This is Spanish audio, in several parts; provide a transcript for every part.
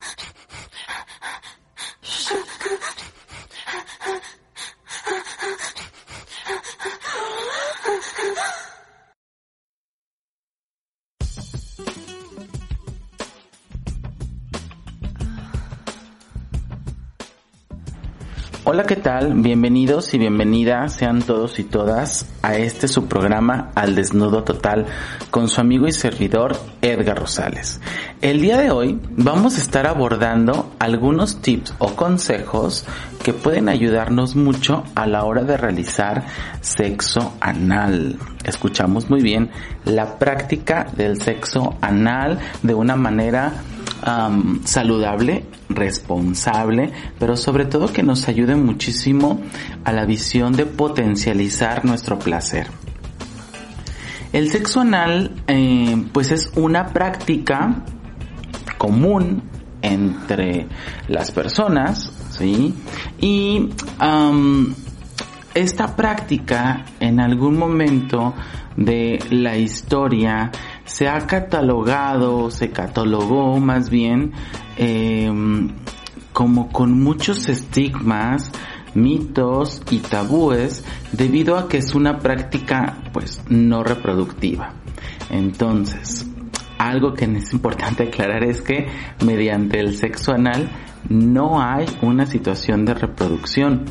그. Hola, ¿qué tal? Bienvenidos y bienvenidas sean todos y todas a este su programa Al Desnudo Total con su amigo y servidor Edgar Rosales. El día de hoy vamos a estar abordando algunos tips o consejos que pueden ayudarnos mucho a la hora de realizar sexo anal. Escuchamos muy bien la práctica del sexo anal de una manera saludable, responsable, pero sobre todo que nos ayude muchísimo a la visión de potencializar nuestro placer. El sexo anal eh, pues es una práctica común entre las personas, ¿sí? Y esta práctica en algún momento de la historia se ha catalogado, se catalogó más bien em, como con muchos estigmas, mitos y tabúes debido a que es una práctica pues no reproductiva. Entonces, algo que es importante aclarar es que mediante el sexo anal no hay una situación de reproducción.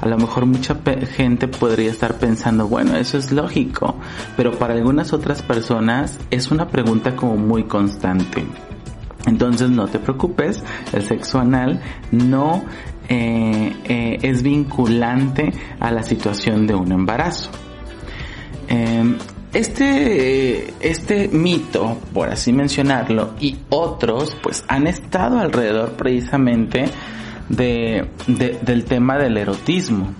A lo mejor mucha gente podría estar pensando, bueno, eso es lógico, pero para algunas otras personas es una pregunta como muy constante. Entonces no te preocupes, el sexo anal no eh, eh, es vinculante a la situación de un embarazo. Em, este, este mito, por así mencionarlo, y otros, pues han estado alrededor precisamente de, del tema del erotismo.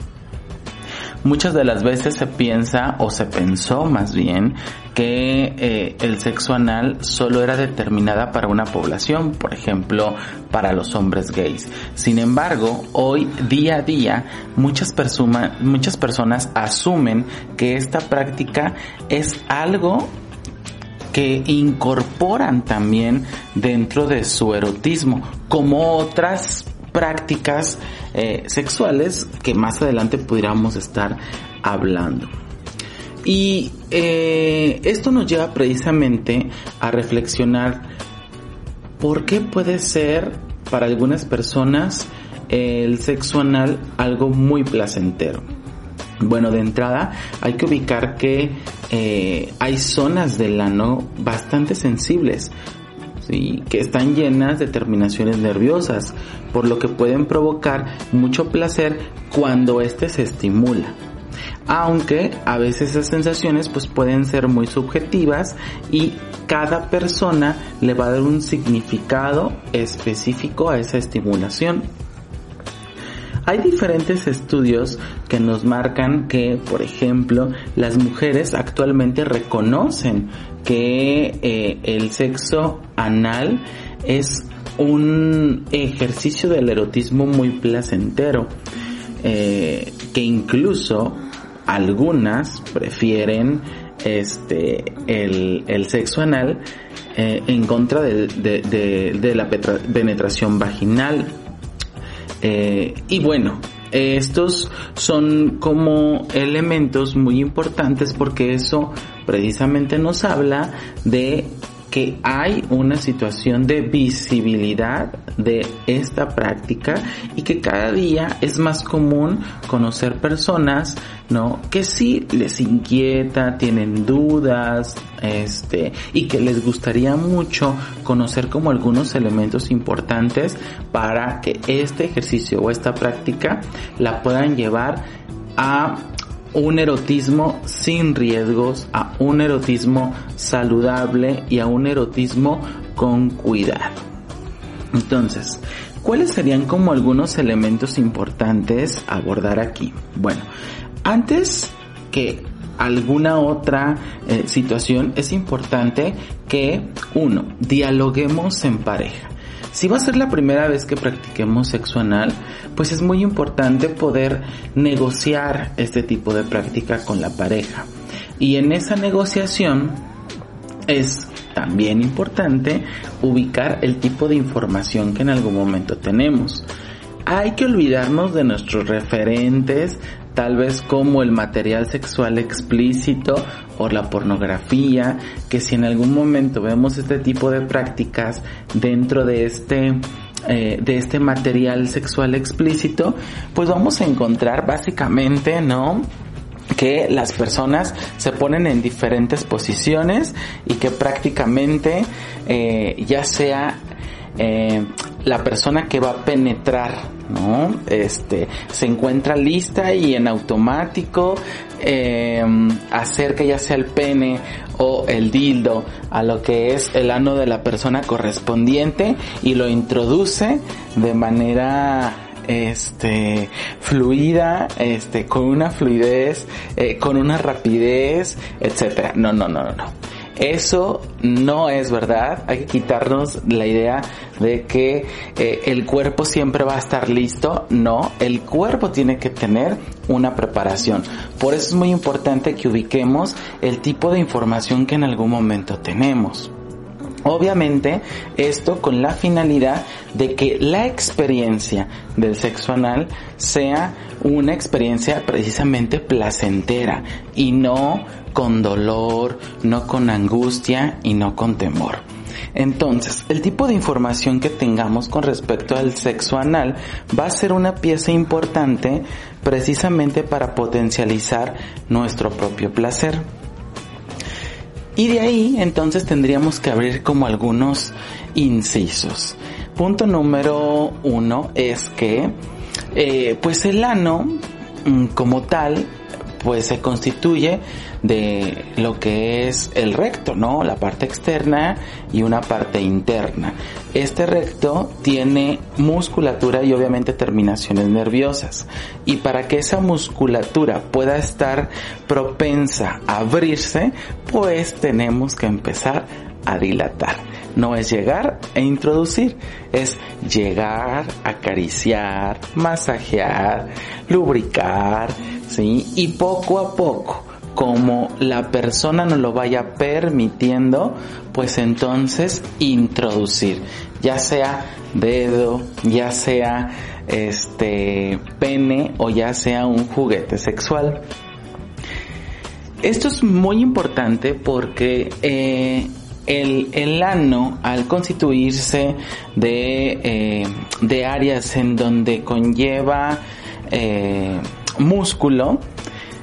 Muchas de las veces se piensa o se pensó más bien que eh, el sexo anal solo era determinada para una población, por ejemplo, para los hombres gays. Sin embargo, hoy día a día muchas, muchas personas asumen que esta práctica es algo que incorporan también dentro de su erotismo, como otras prácticas eh, sexuales que más adelante pudiéramos estar hablando. Y eh, esto nos lleva precisamente a reflexionar por qué puede ser para algunas personas el sexo anal algo muy placentero. Bueno, de entrada hay que ubicar que eh, hay zonas del ano bastante sensibles, que están llenas de terminaciones nerviosas, por lo que pueden provocar mucho placer cuando éste se estimula. Aunque a veces esas sensaciones pues pueden ser muy subjetivas y cada persona le va a dar un significado específico a esa estimulación. Hay diferentes estudios que nos marcan que, por ejemplo, las mujeres actualmente reconocen que eh, el sexo anal es un ejercicio del erotismo muy placentero, eh, que incluso algunas prefieren este el, sexo anal eh, en contra de, la penetración vaginal. Y bueno, estos son como elementos muy importantes porque eso precisamente nos habla de que hay una situación de visibilidad de esta práctica y que cada día es más común conocer personas, ¿no? Que sí les inquieta, tienen dudas, este, y que les gustaría mucho conocer como algunos elementos importantes para que este ejercicio o esta práctica la puedan llevar a un erotismo sin riesgos, a un erotismo saludable y a un erotismo con cuidado. Entonces, ¿cuáles serían como algunos elementos importantes a abordar aquí? Bueno, antes que alguna otra eh, situación es importante que uno, dialoguemos en pareja. Si va a ser la primera vez que practiquemos sexo anal, pues es muy importante poder negociar este tipo de práctica con la pareja. Y en esa negociación es también importante ubicar el tipo de información que en algún momento tenemos. Hay que olvidarnos de nuestros referentes, tal vez como el material sexual explícito o la pornografía, que si en algún momento vemos este tipo de prácticas dentro de este eh, de este material sexual explícito, pues vamos a encontrar básicamente, ¿no? que las personas se ponen en diferentes posiciones y que prácticamente eh, ya sea eh, la persona que va a penetrar, ¿no? Este, se encuentra lista y en automático eh, acerca ya sea el pene o el dildo a lo que es el ano de la persona correspondiente y lo introduce de manera este fluida este con una fluidez eh, con una rapidez etcétera no no no no no eso no es verdad. Hay que quitarnos la idea de que eh, el cuerpo siempre va a estar listo. No, el cuerpo tiene que tener una preparación. Por eso es muy importante que ubiquemos el tipo de información que en algún momento tenemos. Obviamente, esto con la finalidad de que la experiencia del sexo anal sea una experiencia precisamente placentera y no con dolor, no con angustia y no con temor. Entonces, el tipo de información que tengamos con respecto al sexo anal va a ser una pieza importante precisamente para potencializar nuestro propio placer. Y de ahí entonces tendríamos que abrir como algunos incisos. Punto número uno es que eh, pues el ano mm, como tal pues se constituye de lo que es el recto, ¿no? La parte externa y una parte interna. Este recto tiene musculatura y obviamente terminaciones nerviosas. Y para que esa musculatura pueda estar propensa a abrirse, pues tenemos que empezar a dilatar. No es llegar e introducir, es llegar, acariciar, masajear, lubricar, ¿sí? Y poco a poco como la persona nos lo vaya permitiendo, pues entonces introducir, ya sea dedo, ya sea este pene o ya sea un juguete sexual. Esto es muy importante porque eh, el, el, ano, al constituirse de, eh, de áreas en donde conlleva eh, músculo,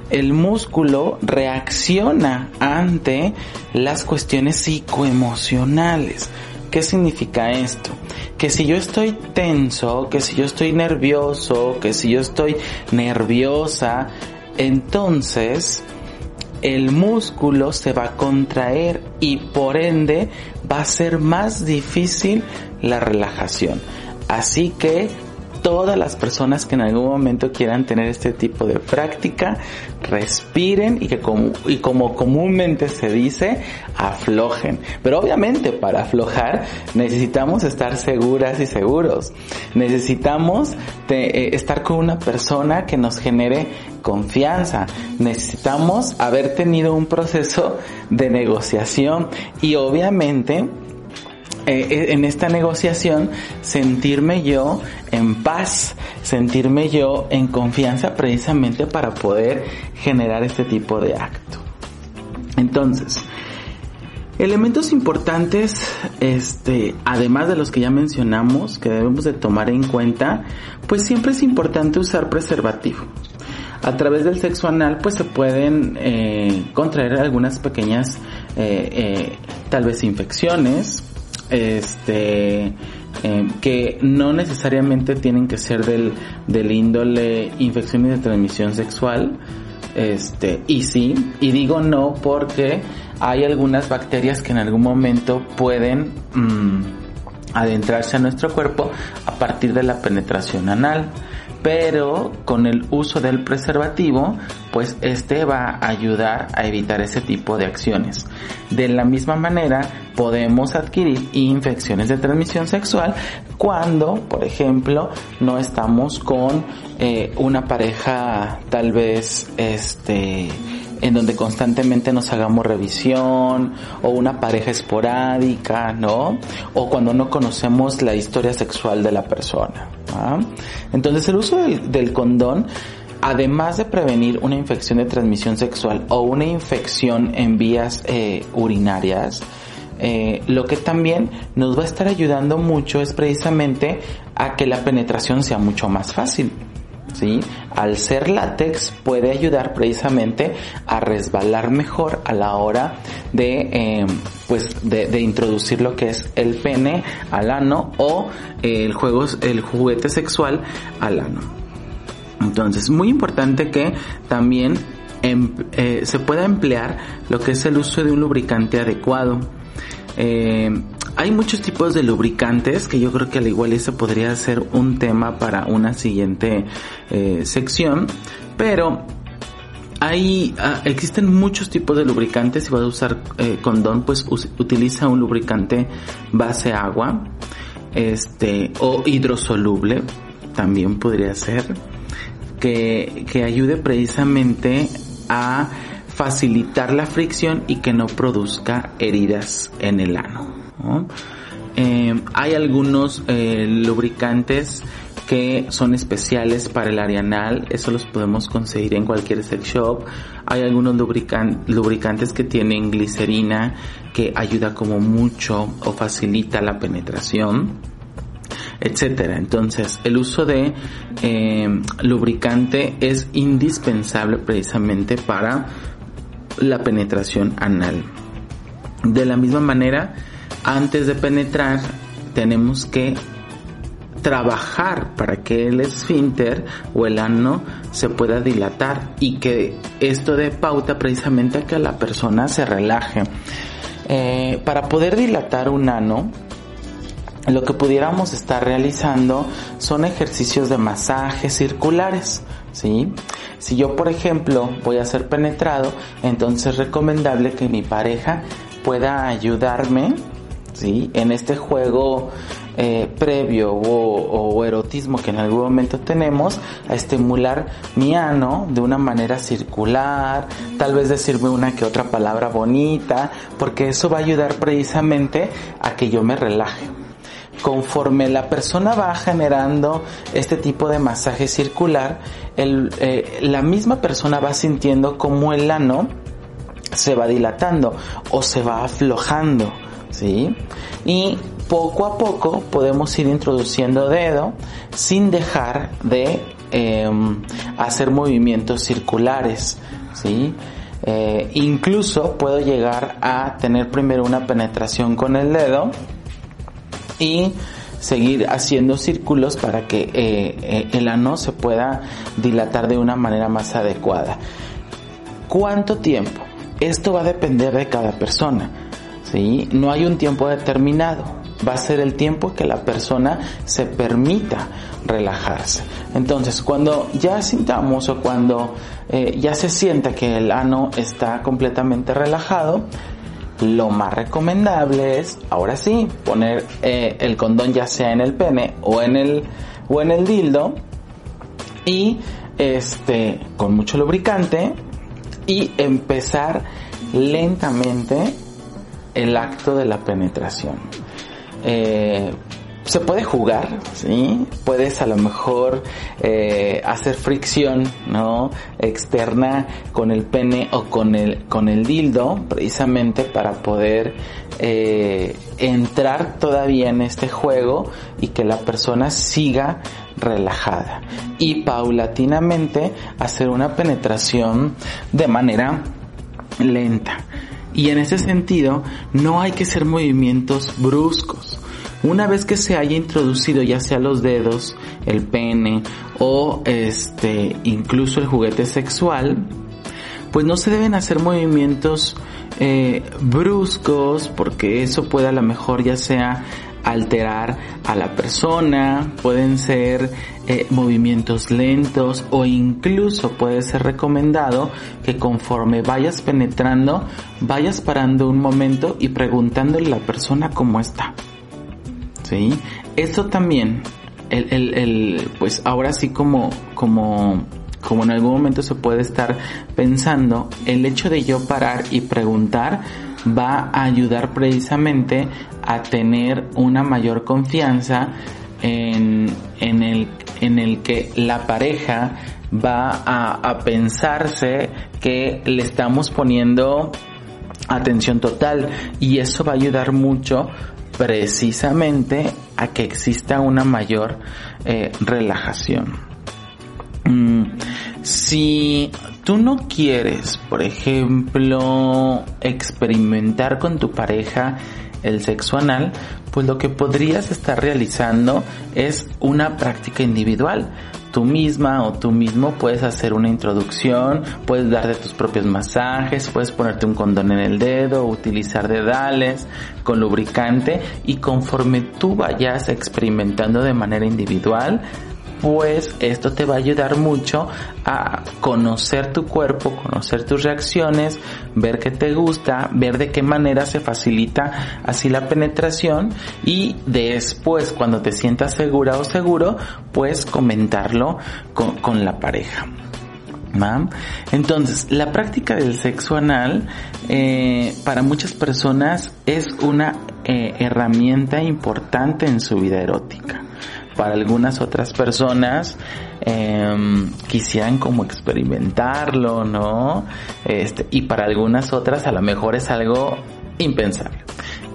el músculo reacciona ante las cuestiones psicoemocionales. ¿Qué significa esto? Que si yo estoy tenso, que si yo estoy nervioso, que si yo estoy nerviosa, entonces el músculo se va a contraer y por ende va a ser más difícil la relajación. Así que todas las personas que en algún momento quieran tener este tipo de práctica, respiren y que como, y como comúnmente se dice, aflojen. Pero obviamente para aflojar necesitamos estar seguras y seguros. Necesitamos eh, estar con una persona que nos genere confianza. Necesitamos haber tenido un proceso de negociación y obviamente eh, eh, en esta negociación sentirme yo en paz, sentirme yo en confianza precisamente para poder generar este tipo de acto. Entonces, elementos importantes, este, además de los que ya mencionamos, que debemos de tomar en cuenta, pues siempre es importante usar preservativo. A través del sexo anal, pues se pueden eh, contraer algunas pequeñas, tal vez infecciones, este eh, que no necesariamente tienen que ser del, del índole infecciones de transmisión sexual este y sí y digo no porque hay algunas bacterias que en algún momento pueden mm, adentrarse a nuestro cuerpo a partir de la penetración anal pero con el uso del preservativo, pues este va a ayudar a evitar ese tipo de acciones. De la misma manera, podemos adquirir infecciones de transmisión sexual cuando, por ejemplo, no estamos con eh, una pareja tal vez este en donde constantemente nos hagamos revisión o una pareja esporádica, ¿no? O cuando no conocemos la historia sexual de la persona. Entonces el uso del, condón además de prevenir una infección de transmisión sexual o una infección en vías eh, urinarias, eh, lo que también nos va a estar ayudando mucho es precisamente a que la penetración sea mucho más fácil. ¿Sí? Al ser látex puede ayudar precisamente a resbalar mejor a la hora de, eh, pues de, introducir lo que es el pene al ano o el juego, el juguete sexual al ano. Entonces, muy importante que también em, eh, se pueda emplear lo que es el uso de un lubricante adecuado. Eh, hay muchos tipos de lubricantes que yo creo que al igual eso podría ser un tema para una siguiente eh, sección, pero hay, ah, existen muchos tipos de lubricantes. Si vas a usar condón, pues utiliza un lubricante base agua, este, o hidrosoluble, también podría ser que, ayude precisamente a facilitar la fricción y que no produzca heridas en el ano. Eh, hay algunos eh, lubricantes que son especiales para el área anal, eso los podemos conseguir en cualquier sex shop. Hay algunos lubricantes que tienen glicerina que ayuda como mucho o facilita la penetración etcétera. Entonces, el uso de eh, lubricante es indispensable precisamente para la penetración anal. De la misma manera, antes de penetrar, tenemos que trabajar para que el esfínter o el ano se pueda dilatar y que esto dé pauta precisamente a que la persona se relaje. Eh, para poder dilatar un ano, lo que pudiéramos estar realizando son ejercicios de masaje circulares, ¿sí? Si yo, por ejemplo, voy a ser penetrado, entonces es recomendable que mi pareja pueda ayudarme, ¿sí? En este juego eh, previo o, o, erotismo que en algún momento tenemos a estimular mi ano de una manera circular, tal vez decirme una que otra palabra bonita, porque eso va a ayudar precisamente a que yo me relaje conforme la persona va generando este tipo de masaje circular, eh, la misma persona va sintiendo como el ano se va dilatando o se va aflojando, ¿sí? Y poco a poco podemos ir introduciendo dedo sin dejar de em, hacer movimientos circulares, ¿sí? Eh, incluso puedo llegar a tener primero una penetración con el dedo, y seguir haciendo círculos para que eh, eh, el ano se pueda dilatar de una manera más adecuada. ¿Cuánto tiempo? Esto va a depender de cada persona. ¿Sí? No hay un tiempo determinado. Va a ser el tiempo que la persona se permita relajarse. Entonces, cuando ya sintamos o cuando eh, ya se sienta que el ano está completamente relajado, lo más recomendable es, ahora sí, poner eh, el condón ya sea en el pene o en el, o en el dildo y este, con mucho lubricante y empezar lentamente el acto de la penetración. Eh, se puede jugar, ¿sí? Puedes a lo mejor eh, hacer fricción, ¿no? Externa con el pene o con el, con el dildo, precisamente para poder eh, entrar todavía en este juego y que la persona siga relajada. Y paulatinamente hacer una penetración de manera lenta. Y en ese sentido, no hay que hacer movimientos bruscos. Una vez que se haya introducido ya sea los dedos, el pene o este incluso el juguete sexual, pues no se deben hacer movimientos eh, bruscos porque eso puede a lo mejor ya sea alterar a la persona, pueden ser eh, movimientos lentos o incluso puede ser recomendado que conforme vayas penetrando, vayas parando un momento y preguntándole a la persona cómo está. ¿Sí? Esto también, el, el, el, pues ahora sí como, como como en algún momento se puede estar pensando, el hecho de yo parar y preguntar va a ayudar precisamente a tener una mayor confianza en, en, el, en el que la pareja va a, pensarse que le estamos poniendo atención total y eso va a ayudar mucho precisamente a que exista una mayor eh, relajación. Mm, si tú no quieres, por ejemplo, experimentar con tu pareja el sexo anal, pues lo que podrías estar realizando es una práctica individual. Tú misma o tú mismo puedes hacer una introducción, puedes darte tus propios masajes, puedes ponerte un condón en el dedo, utilizar dedales con lubricante y conforme tú vayas experimentando de manera individual, pues esto te va a ayudar mucho a conocer tu cuerpo, conocer tus reacciones, ver qué te gusta, ver de qué manera se facilita así la penetración y después cuando te sientas segura o seguro, pues comentarlo con, la pareja. Entonces, la práctica del sexo anal eh, para muchas personas es una eh, herramienta importante en su vida erótica para algunas otras personas eh, quisieran como experimentarlo, ¿no? Este, y para algunas otras a lo mejor es algo impensable.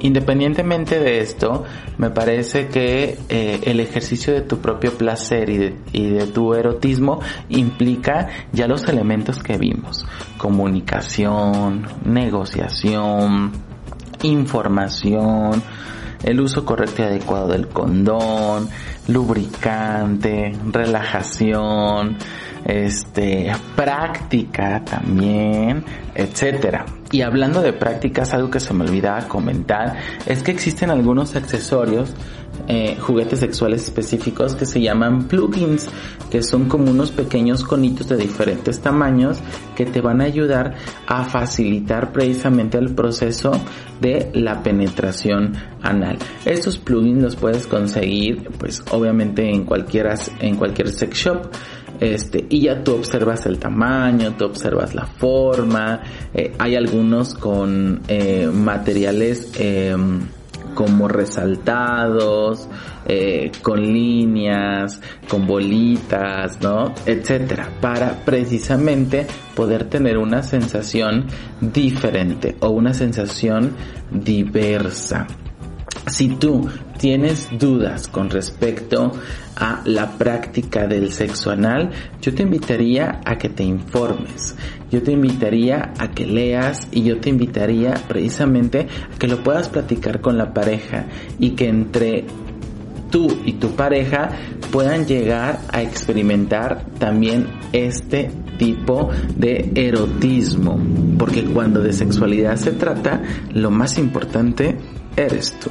Independientemente de esto, me parece que eh, el ejercicio de tu propio placer y de, y de tu erotismo implica ya los elementos que vimos. Comunicación, negociación, información, el uso correcto y adecuado del condón, lubricante, relajación, este, práctica también, etcétera. Y hablando de prácticas, algo que se me olvidaba comentar es que existen algunos accesorios, eh, juguetes sexuales específicos que se llaman plugins, que son como unos pequeños conitos de diferentes tamaños que te van a ayudar a facilitar precisamente el proceso de la penetración anal. Estos plugins los puedes conseguir, pues obviamente en cualquiera, en cualquier sex shop. Este, y ya tú observas el tamaño, tú observas la forma, eh, hay algunos con eh, materiales em, como resaltados, eh, con líneas, con bolitas, ¿no? Etcétera, para precisamente poder tener una sensación diferente o una sensación diversa. Si tú tienes dudas con respecto a la práctica del sexo anal, yo te invitaría a que te informes, yo te invitaría a que leas y yo te invitaría precisamente a que lo puedas platicar con la pareja y que entre tú y tu pareja puedan llegar a experimentar también este tipo de erotismo, porque cuando de sexualidad se trata, lo más importante eres tú.